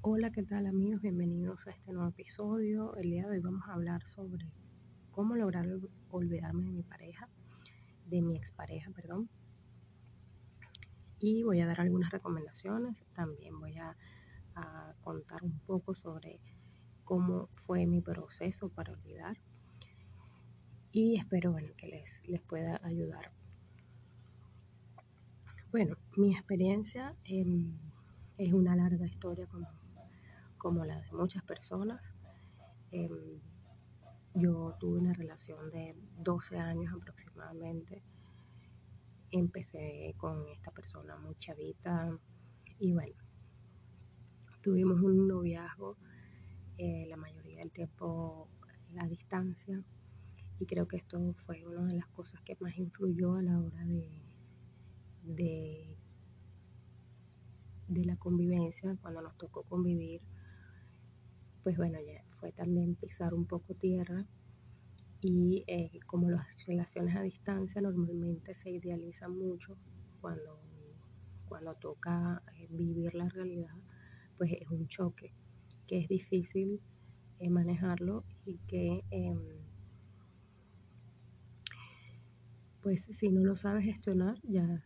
Hola, ¿qué tal amigos? Bienvenidos a este nuevo episodio. El día de hoy vamos a hablar sobre cómo lograr olvidarme de mi pareja, de mi expareja, perdón. Y voy a dar algunas recomendaciones. También voy a, contar un poco sobre cómo fue mi proceso para olvidar. Y espero bueno, que les, les pueda ayudar. Bueno, mi experiencia eh, es una larga historia como como la de muchas personas. Em, yo tuve una relación de 12 años aproximadamente. Empecé con esta persona muy chavita y bueno, tuvimos un noviazgo eh, la mayoría del tiempo a distancia y creo que esto fue una de las cosas que más influyó a la hora de, de, de la convivencia, cuando nos tocó convivir pues bueno, ya fue también pisar un poco tierra y eh, como las relaciones a distancia normalmente se idealizan mucho cuando, cuando toca eh, vivir la realidad, pues es un choque que es difícil eh, manejarlo y que em, pues si no lo sabes gestionar ya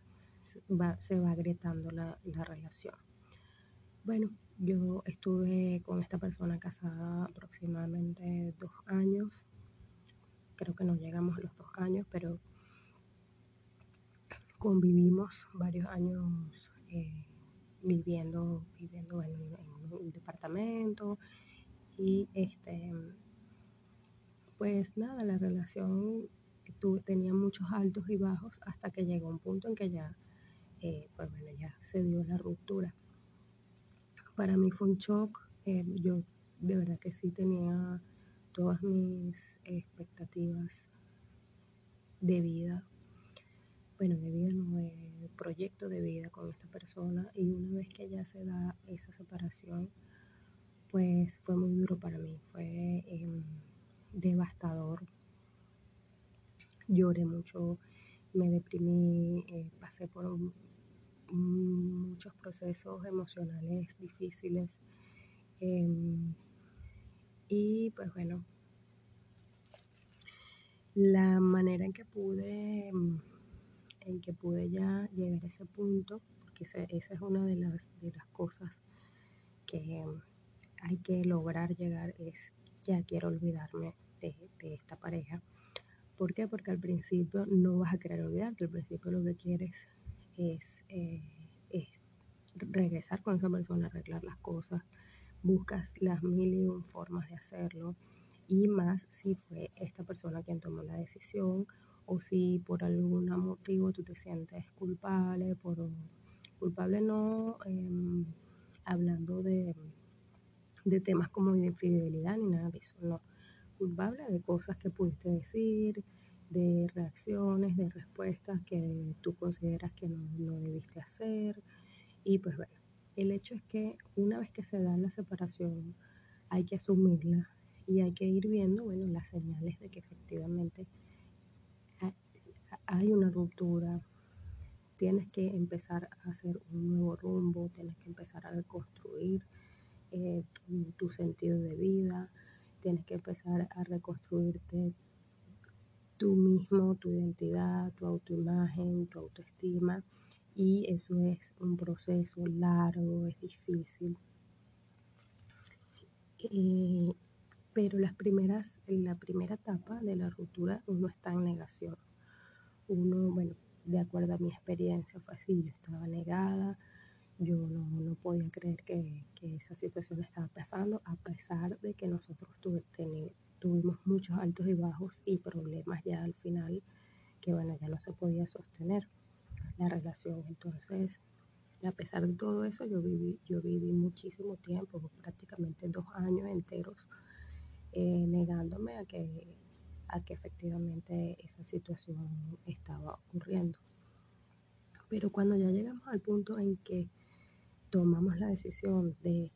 va, se va agrietando la, la relación. Bueno, yo estuve con esta persona casada aproximadamente dos años. Creo que no llegamos a los dos años, pero convivimos varios años eh, viviendo, viviendo en, en, un departamento y este pues nada, la relación tuve, tenía muchos altos y bajos hasta que llegó un punto en que ya eh, pues bueno, ya se dio la ruptura. Para mí fue un shock. Eh, yo de verdad que sí tenía todas mis expectativas de vida. Bueno, de vida no, de proyecto de vida con esta persona. Y una vez que ya se da esa separación, pues fue muy duro para mí. Fue eh, devastador. Lloré mucho, me deprimí, eh, pasé por un, muchos procesos emocionales difíciles. Eh, y pues bueno, la manera en que pude, en que pude ya llegar a ese punto, porque esa, esa es una de las, de las cosas que hay que lograr llegar, es ya quiero olvidarme de, de esta pareja. ¿Por qué? Porque al principio no vas a querer olvidarte, al principio lo que quieres es, eh, es regresar con esa persona, arreglar las cosas, buscas las mil y un formas de hacerlo. Y más si fue esta persona quien tomó la decisión o si por algún motivo tú te sientes culpable, por culpable no eh, hablando de, de temas como de infidelidad ni nada de eso, no, culpable de cosas que pudiste decir, de reacciones, de respuestas que tú consideras que no, debiste hacer. Y pues bueno, el hecho es que una vez que se da la separación, hay que asumirla y hay que ir viendo, bueno, las señales de que efectivamente hay una ruptura, tienes que empezar a hacer un nuevo rumbo, tienes que empezar a reconstruir eh, tu, sentido de vida, tienes que empezar a reconstruirte tú mismo, tu identidad, tu autoimagen, tu autoestima. Y eso es un proceso largo, es difícil. Eh, pero las primeras, en la primera etapa de la ruptura uno está en negación. Uno, bueno, de acuerdo a mi experiencia fue así, yo estaba negada, yo no, no podía creer que, que, esa situación estaba pasando, a pesar de que nosotros tuve, tuvimos muchos altos y bajos y problemas ya al final que bueno, ya no se podía sostener la relación. Entonces, a pesar de todo eso, yo viví, yo viví muchísimo tiempo, prácticamente dos años enteros, eh, negándome a que, a que efectivamente esa situación estaba ocurriendo. Pero cuando ya llegamos al punto en que tomamos la decisión de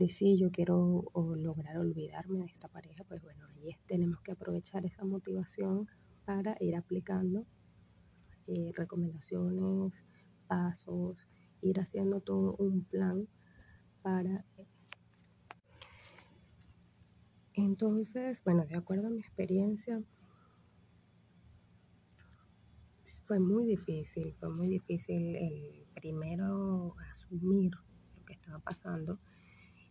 de si yo quiero lograr olvidarme de esta pareja, pues bueno, ahí tenemos que aprovechar esa motivación para ir aplicando eh, recomendaciones, pasos, ir haciendo todo un plan para Entonces, bueno, de acuerdo a mi experiencia, fue muy difícil, fue muy difícil el primero asumir lo que estaba pasando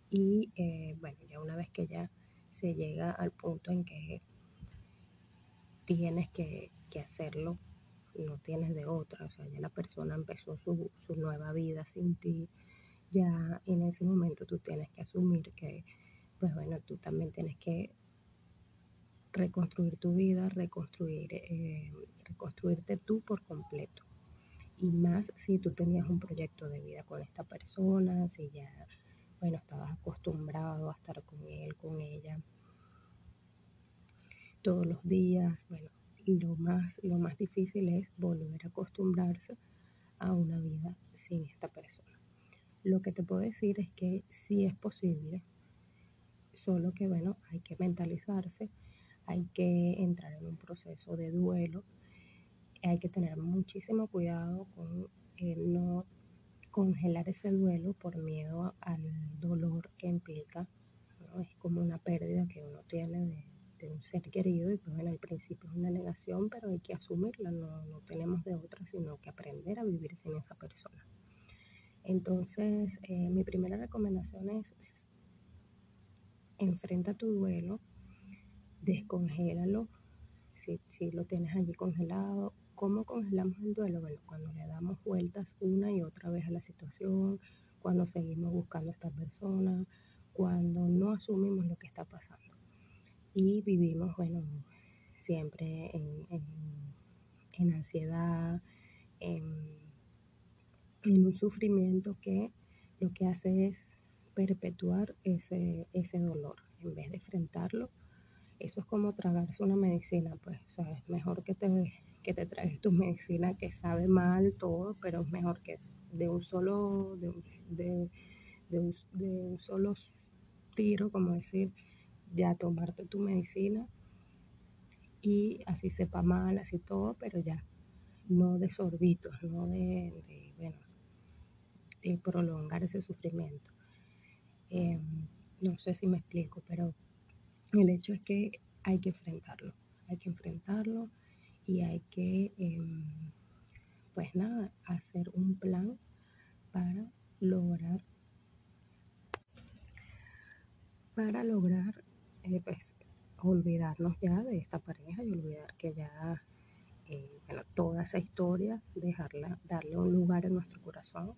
y eh, bueno, ya una vez que ya se llega al punto en que tienes que, hacerlo, no tienes de otra, o sea, ya la persona empezó su, su nueva vida sin ti, ya en ese momento tú tienes que asumir que, pues bueno, tú también tienes que reconstruir tu vida, reconstruir, eh, reconstruirte tú por completo. Y más si tú tenías un proyecto de vida con esta persona, si ya, bueno, estabas acostumbrado a estar con él, con ella todos los días. Bueno, lo más, lo más difícil es volver a acostumbrarse a una vida sin esta persona. Lo que te puedo decir es que sí es posible, solo que bueno, hay que mentalizarse hay que entrar en un proceso de duelo, hay que tener muchísimo cuidado con eh, no congelar ese duelo por miedo al dolor que implica. Es como una pérdida que uno tiene de, un ser querido y pues bueno, al principio es una negación, pero hay que asumirla, no, no tenemos de otra sino que aprender a vivir sin esa persona. Entonces, eh, mi primera recomendación es enfrenta tu duelo, descongélalo. Si, si lo tienes allí congelado, ¿cómo congelamos el duelo? Bueno, cuando le damos vueltas una y otra vez a la situación, cuando seguimos buscando a esta persona, cuando no asumimos lo que está pasando. Y vivimos, bueno, siempre en, en, ansiedad, en, en, un sufrimiento que lo que hace es perpetuar ese, ese dolor. En vez de enfrentarlo, eso es como tragarse una medicina, pues, o sea, es mejor que te, que te tragues tu medicina que sabe mal todo, pero es mejor que de un solo, de un, de, un, de un solo tiro, como decir, ya tomarte tu medicina y así sepa mal, así todo, pero ya, no de sorbitos, no de, de bueno, de prolongar ese sufrimiento. Em, no sé si me explico, pero el hecho es que hay que enfrentarlo, hay que enfrentarlo y hay que, em, pues nada, hacer un plan para lograr, para lograr, eh, pues, olvidarnos ya de esta pareja y olvidar que ya, eh, bueno, toda esa historia, dejarla, darle un lugar en nuestro corazón,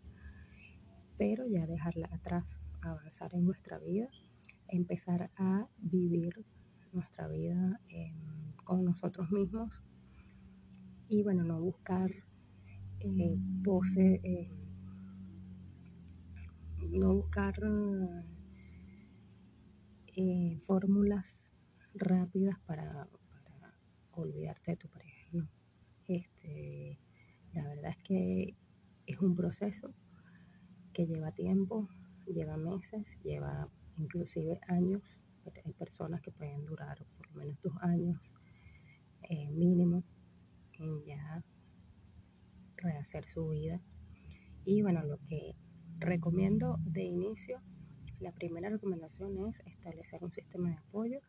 pero ya dejarla atrás, avanzar en nuestra vida empezar a vivir nuestra vida em, con nosotros mismos y bueno, no buscar eh, pose, eh, no buscar eh, fórmulas rápidas para, olvidarte de tu pareja. No. Este, la verdad es que es un proceso que lleva tiempo, lleva meses, lleva inclusive años. Hay personas que pueden durar por lo menos dos años eh, mínimo ya rehacer su vida. Y bueno, lo que recomiendo de inicio, la primera recomendación es establecer un sistema de apoyo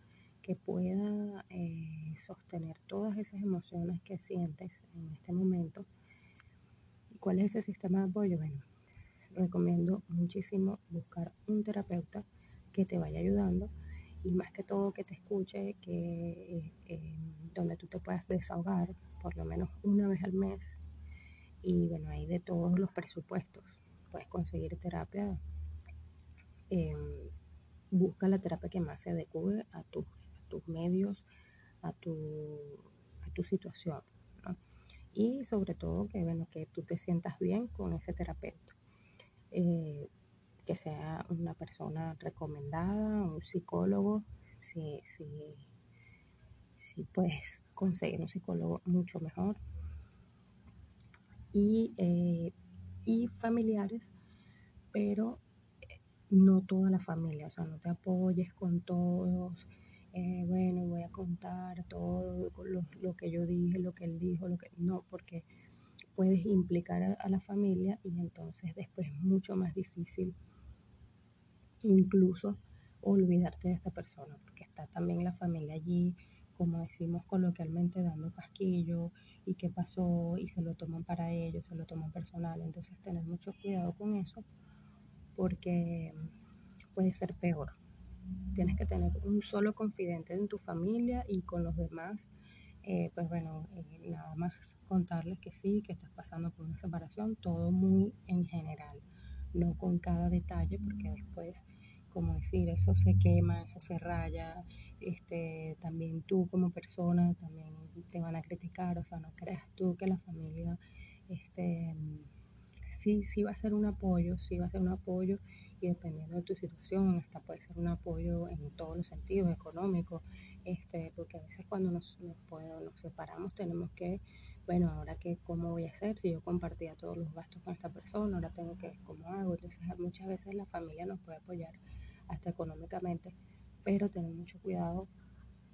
que pueda eh, sostener todas esas emociones que sientes en este momento. ¿Y cuál es ese sistema de apoyo? Bueno, recomiendo muchísimo buscar un terapeuta que te vaya ayudando y más que todo que te escuche, que eh, donde tú te puedas desahogar por lo menos una vez al mes. Y bueno, hay de todos los presupuestos. Puedes conseguir terapia. Em, busca la terapia que más se adecue a tus, tus medios, a tu, a tu situación. Y sobre todo que, bueno, que tú te sientas bien con ese terapeuta. Eh, que sea una persona recomendada, un psicólogo, si, si, si puedes conseguir un psicólogo mucho mejor. Y, eh, y familiares, pero eh, no toda la familia, o sea, no te apoyes con todos. Eh, bueno, voy a contar todo lo, lo, que yo dije, lo que él dijo, lo que no, porque puedes implicar a, a la familia y entonces después es mucho más difícil incluso olvidarte de esta persona, porque está también la familia allí, como decimos coloquialmente, dando casquillo y qué pasó y se lo toman para ellos, se lo toman personal. Entonces tener mucho cuidado con eso porque puede ser peor. Tienes que tener un solo confidente en tu familia y con los demás, eh, pues bueno, eh, nada más contarles que sí, que estás pasando por una separación, todo muy en general, no con cada detalle, porque después como decir, eso se quema, eso se raya, este, también tú como persona también te van a criticar, o sea, no creas tú que la familia, este, sí, sí va a ser un apoyo, sí va a ser un apoyo y dependiendo de tu situación, hasta puede ser un apoyo en todos los sentidos, económicos, este, porque a veces cuando nos, nos separamos tenemos que bueno, ahora que, ¿cómo voy a hacer? Si yo compartía todos los gastos con esta persona, ahora tengo que cómo hago. Entonces, muchas veces la familia nos puede apoyar hasta económicamente, pero tener mucho cuidado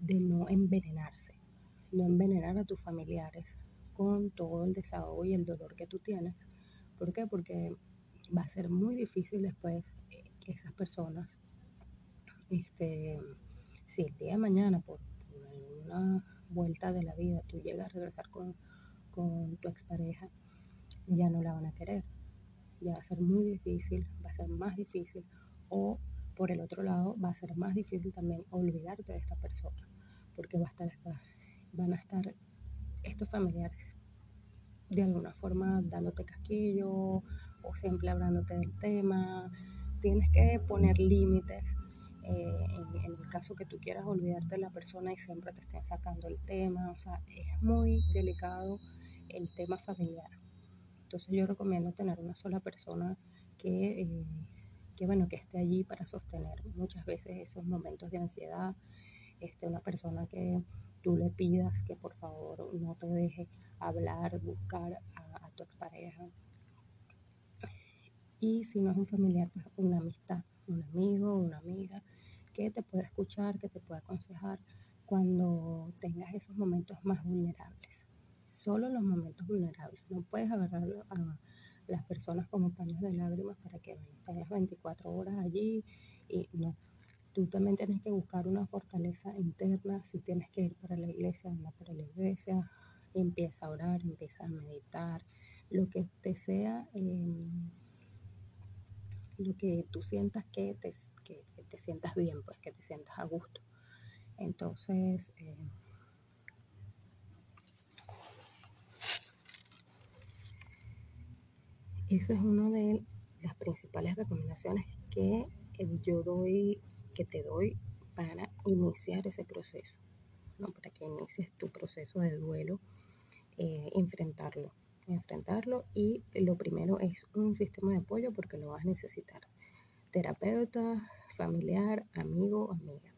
de no envenenarse, no envenenar a tus familiares con todo el desahogo y el dolor que tú tienes. ¿Por qué? Porque va a ser muy difícil después que esas personas, este, si el día de mañana por, una vuelta de la vida tú llegas a regresar con, con tu expareja, ya no la van a querer. Ya va a ser muy difícil, va a ser más difícil. O por el otro lado, va a ser más difícil también olvidarte de esta persona, porque va a estar, van a estar estos familiares de alguna forma dándote casquillo o siempre hablándote del tema. Tienes que poner límites eh, en, el caso que tú quieras olvidarte de la persona y siempre te estén sacando el tema. O sea, es muy delicado el tema familiar. Entonces yo recomiendo tener una sola persona que, eh, que, bueno, que esté allí para sostener muchas veces esos momentos de ansiedad. Este, una persona que tú le pidas que por favor no te deje hablar, buscar a, a tu expareja. Y si no es un familiar, pues una amistad, un amigo, una amiga que te pueda escuchar, que te pueda aconsejar cuando tengas esos momentos más vulnerables solo los momentos vulnerables. No puedes agarrar a las personas como paños de lágrimas para que estén las 24 horas allí y no. Tú también tienes que buscar una fortaleza interna. Si tienes que ir para la iglesia, anda para la iglesia. Empieza a orar, empieza a meditar. Lo que te sea, em, lo que tú sientas que te, que, te sientas bien, pues que te sientas a gusto. Entonces, eh, Esa es una de las principales recomendaciones que eh, yo doy, que te doy para iniciar ese proceso, ¿no? para que inicies tu proceso de duelo, eh, enfrentarlo, enfrentarlo y lo primero es un sistema de apoyo porque lo vas a necesitar. Terapeuta, familiar, amigo, amiga,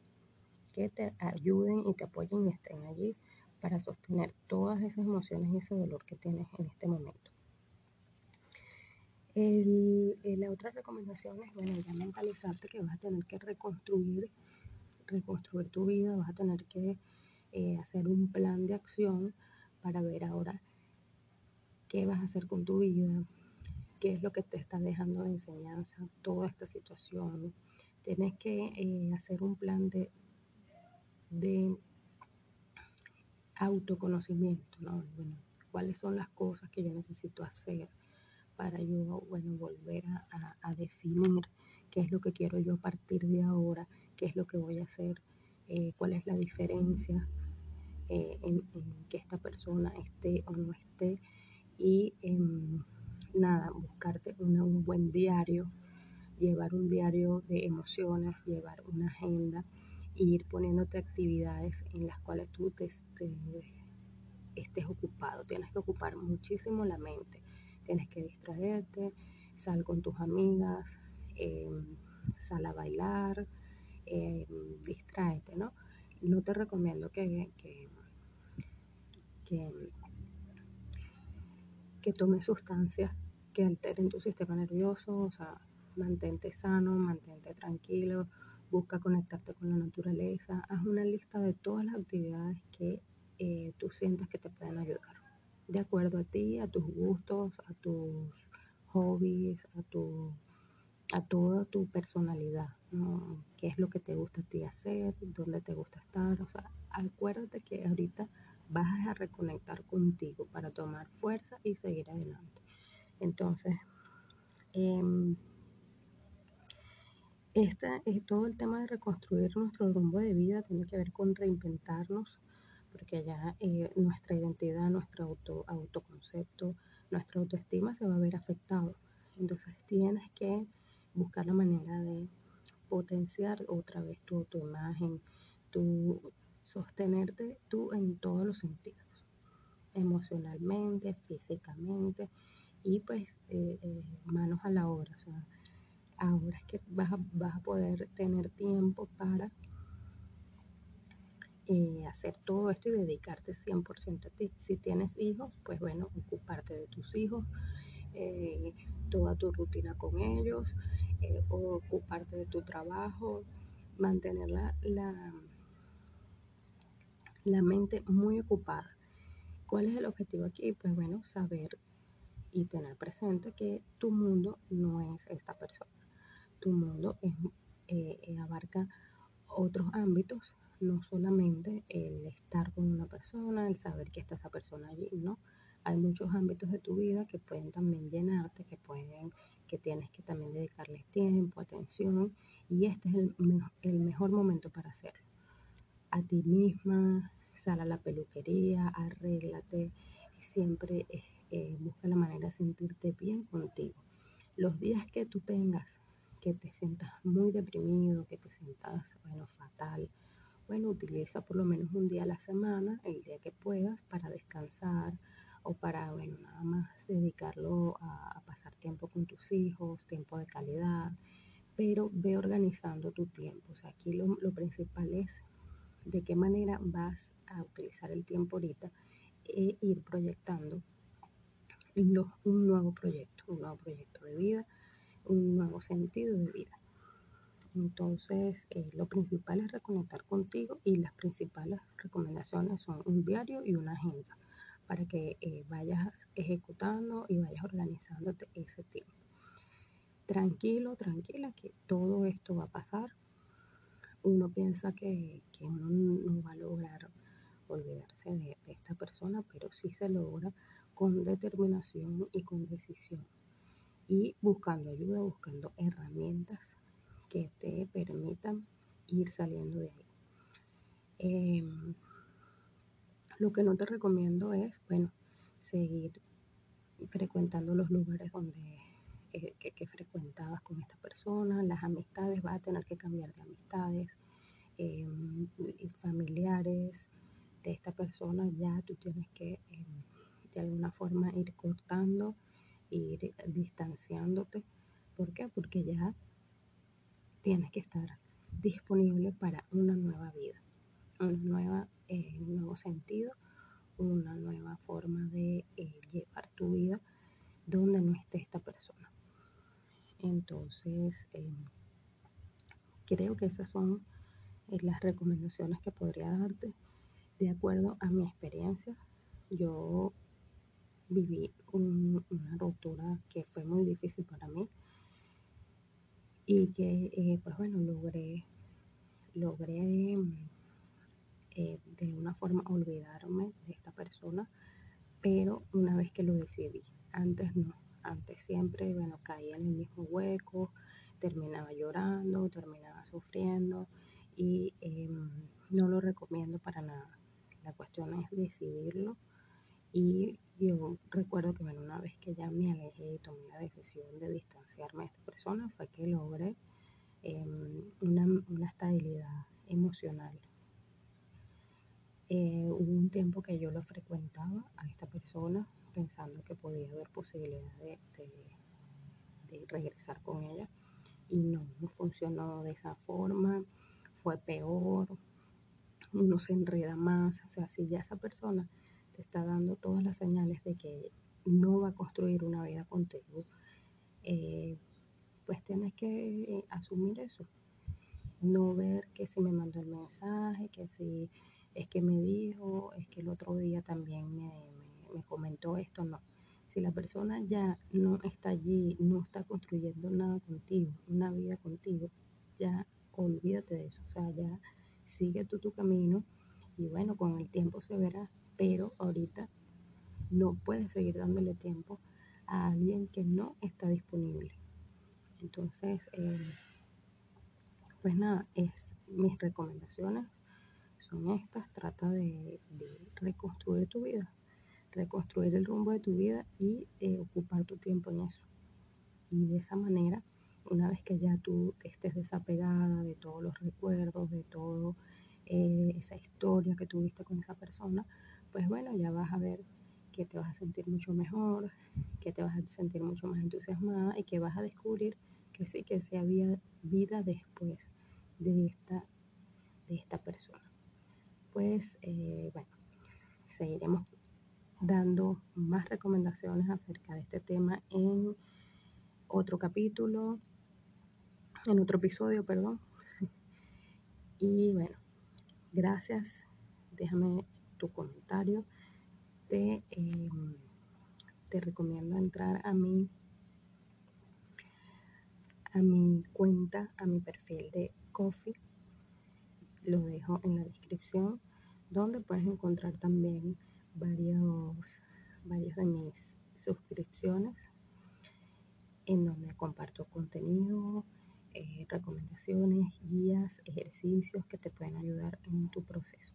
que te ayuden y te apoyen y estén allí para sostener todas esas emociones y ese dolor que tienes en este momento. El, eh, la otra recomendación es, bueno, ya mentalizarte que vas a tener que reconstruir, reconstruir tu vida, vas a tener que eh, hacer un plan de acción para ver ahora qué vas a hacer con tu vida, qué es lo que te está dejando de enseñanza, toda esta situación. Tienes que eh, hacer un plan de, de autoconocimiento, ¿no? Bueno, cuáles son las cosas que yo necesito hacer para yo, bueno, volver a, definir qué es lo que quiero yo a partir de ahora, qué es lo que voy a hacer, eh, cuál es la diferencia eh, en, que esta persona esté o no esté. Y em, nada, buscarte un buen diario, llevar un diario de emociones, llevar una agenda e ir poniéndote actividades en las cuales tú te, estés ocupado. Tienes que ocupar muchísimo la mente tienes que distraerte, sal con tus amigas, em, sal a bailar, eh, distráete, ¿no? No te recomiendo que, que, que, tomes sustancias que alteren tu sistema nervioso, o sea, mantente sano, mantente tranquilo, busca conectarte con la naturaleza, haz una lista de todas las actividades que eh, tú sientas que te pueden ayudar de acuerdo a ti, a tus gustos, a tus hobbies, a tu, a toda tu personalidad, ¿no? ¿Qué es lo que te gusta a ti hacer? ¿Dónde te gusta estar? O sea, acuérdate que ahorita vas a reconectar contigo para tomar fuerza y seguir adelante. Entonces, esta, eh, todo el tema de reconstruir nuestro rumbo de vida tiene que ver con reinventarnos, porque ya eh, nuestra identidad, nuestro auto, autoconcepto, nuestra autoestima se va a ver afectado. Entonces tienes que buscar la manera de potenciar otra vez tu autoimagen, tu sostenerte tú en todos los sentidos, emocionalmente, físicamente y pues eh, eh, manos a la obra. O sea, ahora es que vas a, vas a poder tener tiempo para hacer todo esto y dedicarte 100% a ti. Si tienes hijos, pues bueno, ocuparte de tus hijos, eh, toda tu rutina con ellos, eh, ocuparte de tu trabajo, mantener la, la, la mente muy ocupada. ¿Cuál es el objetivo aquí? Pues bueno, saber y tener presente que tu mundo no es esta persona. Tu mundo es, eh, abarca otros ámbitos, no solamente el estar con una persona, el saber que está esa persona allí, ¿no? Hay muchos ámbitos de tu vida que pueden también llenarte, que pueden, que tienes que también dedicarles tiempo, atención, y este es el, el mejor momento para hacerlo. A ti misma, sal a la peluquería, arréglate, siempre eh, busca la manera de sentirte bien contigo. Los días que tú tengas que te sientas muy deprimido, que te sientas, bueno, fatal, bueno, utiliza por lo menos un día a la semana, el día que puedas, para descansar o para, bueno, nada más dedicarlo a, pasar tiempo con tus hijos, tiempo de calidad, pero ve organizando tu tiempo. O sea, aquí lo, lo principal es de qué manera vas a utilizar el tiempo ahorita e ir proyectando un nuevo proyecto, un nuevo proyecto de vida, un nuevo sentido de vida. Entonces, eh, lo principal es reconectar contigo y las principales recomendaciones son un diario y una agenda para que eh, vayas ejecutando y vayas organizándote ese tiempo. Tranquilo, tranquila, que todo esto va a pasar. Uno piensa que, que uno no va a lograr olvidarse de, de esta persona, pero sí se logra con determinación y con decisión. Y buscando ayuda, buscando herramientas que te permitan ir saliendo de ahí. Eh, lo que no te recomiendo es, bueno, seguir frecuentando los lugares donde eh, que, que, frecuentabas con esta persona, las amistades, vas a tener que cambiar de amistades, eh, familiares de esta persona, ya tú tienes que eh, de alguna forma ir cortando, ir distanciándote. ¿Por qué? Porque ya tienes que estar disponible para una nueva vida, una nueva, eh, un nuevo sentido, una nueva forma de eh, llevar tu vida donde no esté esta persona. Entonces, eh, creo que esas son las recomendaciones que podría darte de acuerdo a mi experiencia. Yo viví un, una ruptura que fue muy difícil para mí y que eh, pues bueno logré logré eh, de alguna forma olvidarme de esta persona pero una vez que lo decidí antes no antes siempre bueno caía en el mismo hueco terminaba llorando terminaba sufriendo y eh, no lo recomiendo para nada. La cuestión es decidirlo y yo recuerdo que bueno, una vez que ya me alejé y tomé la decisión de distanciarme de esta persona, fue que logré eh, una, una, estabilidad emocional. Eh, hubo un tiempo que yo lo frecuentaba a esta persona pensando que podía haber posibilidad de, de, de regresar con ella y no, no funcionó de esa forma, fue peor, uno se enreda más, o sea, si ya esa persona está dando todas las señales de que no va a construir una vida contigo, eh, pues tienes que asumir eso. No ver que si me mandó el mensaje, que si es que me dijo, es que el otro día también me, me, me comentó esto, no. Si la persona ya no está allí, no está construyendo nada contigo, una vida contigo, ya olvídate de eso. O sea, ya sigue tú tu camino y bueno, con el tiempo se verá, pero ahorita no puedes seguir dándole tiempo a alguien que no está disponible. Entonces, eh, pues nada, es mis recomendaciones son estas. Trata de, reconstruir tu vida, reconstruir el rumbo de tu vida y eh, ocupar tu tiempo en eso. Y de esa manera, una vez que ya tú estés desapegada de todos los recuerdos, de toda eh, esa historia que tuviste con esa persona, pues bueno, ya vas a ver que te vas a sentir mucho mejor, que te vas a sentir mucho más entusiasmada y que vas a descubrir que sí, que se había vida después de esta, de esta persona. Pues eh, bueno, seguiremos dando más recomendaciones acerca de este tema en otro capítulo, en otro episodio, perdón. Y bueno, gracias. Déjame tu comentario. Te, em, te recomiendo entrar a mi, a mi cuenta, a mi perfil de Coffee. Lo dejo en la descripción, donde puedes encontrar también varios, varios de mis suscripciones, en donde comparto contenido, eh, recomendaciones, guías, ejercicios que te pueden ayudar en tu proceso.